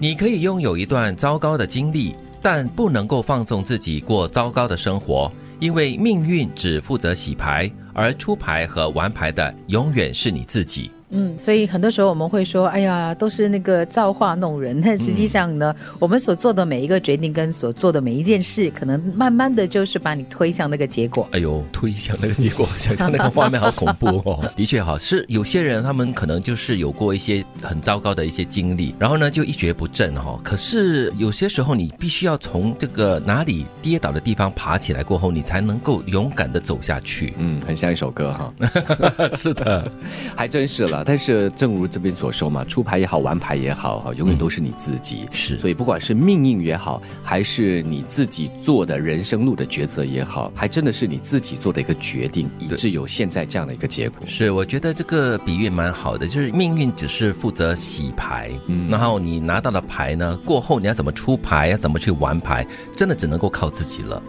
你可以拥有一段糟糕的经历，但不能够放纵自己过糟糕的生活，因为命运只负责洗牌，而出牌和玩牌的永远是你自己。嗯，所以很多时候我们会说，哎呀，都是那个造化弄人。但实际上呢，我们所做的每一个决定跟所做的每一件事，可能慢慢的就是把你推向那个结果。哎呦，推向那个结果，想象那个画面好恐怖哦。的确哈，是有些人他们可能就是有过一些很糟糕的一些经历，然后呢就一蹶不振哈。可是有些时候你必须要从这个哪里跌倒的地方爬起来过后，你才能够勇敢的走下去。嗯，很像一首歌哈。是的，还真是了。但是，正如这边所说嘛，出牌也好，玩牌也好，哈，永远都是你自己。是，所以不管是命运也好，还是你自己做的人生路的抉择也好，还真的是你自己做的一个决定，以致有现在这样的一个结果。是，我觉得这个比喻蛮好的，就是命运只是负责洗牌，嗯，然后你拿到了牌呢，过后你要怎么出牌，要怎么去玩牌，真的只能够靠自己了。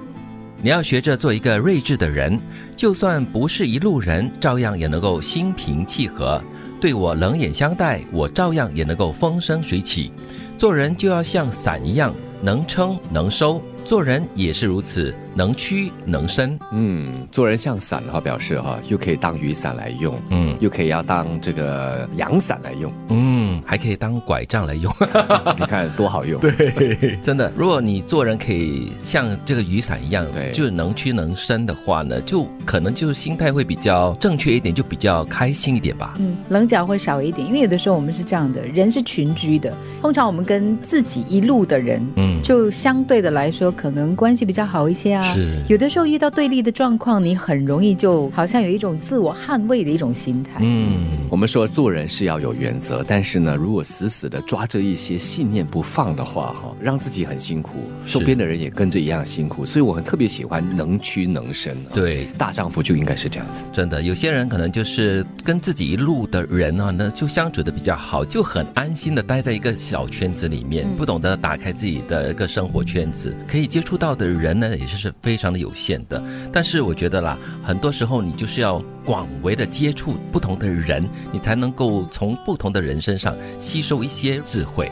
你要学着做一个睿智的人，就算不是一路人，照样也能够心平气和。对我冷眼相待，我照样也能够风生水起。做人就要像伞一样，能撑能收。做人也是如此。能屈能伸，嗯，做人像伞的话，表示哈，又可以当雨伞来用，嗯，又可以要当这个阳伞来用，嗯，还可以当拐杖来用，你看多好用，对，真的，如果你做人可以像这个雨伞一样，对，就能屈能伸的话呢，就可能就是心态会比较正确一点，就比较开心一点吧，嗯，棱角会少一点，因为有的时候我们是这样的，人是群居的，通常我们跟自己一路的人，嗯，就相对的来说，可能关系比较好一些啊。是，有的时候遇到对立的状况，你很容易就好像有一种自我捍卫的一种心态。嗯，我们说做人是要有原则，但是呢，如果死死的抓着一些信念不放的话，哈，让自己很辛苦，周边的人也跟着一样辛苦。所以我很特别喜欢能屈能伸。对，大丈夫就应该是这样子。真的，有些人可能就是跟自己一路的人啊，那就相处的比较好，就很安心的待在一个小圈子里面，不懂得打开自己的一个生活圈子，可以接触到的人呢，也是是。非常的有限的，但是我觉得啦，很多时候你就是要广为的接触不同的人，你才能够从不同的人身上吸收一些智慧。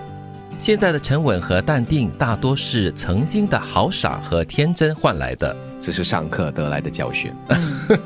现在的沉稳和淡定，大多是曾经的豪傻和天真换来的。这是上课得来的教训，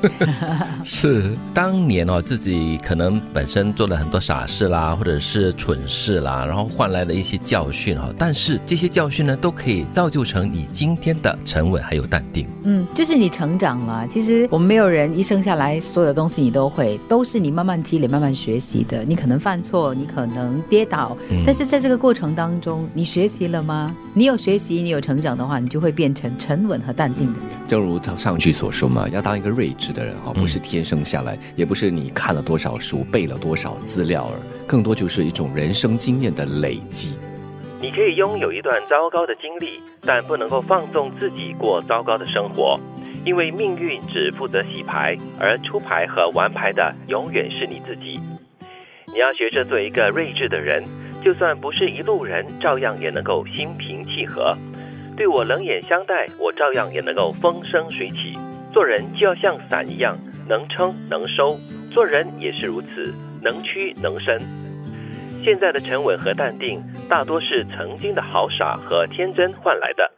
是当年哦，自己可能本身做了很多傻事啦，或者是蠢事啦，然后换来了一些教训哈。但是这些教训呢，都可以造就成你今天的沉稳还有淡定。嗯，就是你成长了。其实我们没有人一生下来所有的东西你都会，都是你慢慢积累、慢慢学习的。你可能犯错，你可能跌倒，但是在这个过程当中，你学习了吗？你有学习，你有成长的话，你就会变成沉稳和淡定的人。正如他上句所说嘛，要当一个睿智的人哈，不是天生下来，也不是你看了多少书、背了多少资料而，更多就是一种人生经验的累积。你可以拥有一段糟糕的经历，但不能够放纵自己过糟糕的生活，因为命运只负责洗牌，而出牌和玩牌的永远是你自己。你要学着做一个睿智的人，就算不是一路人，照样也能够心平气和。对我冷眼相待，我照样也能够风生水起。做人就要像伞一样，能撑能收。做人也是如此，能屈能伸。现在的沉稳和淡定，大多是曾经的豪傻和天真换来的。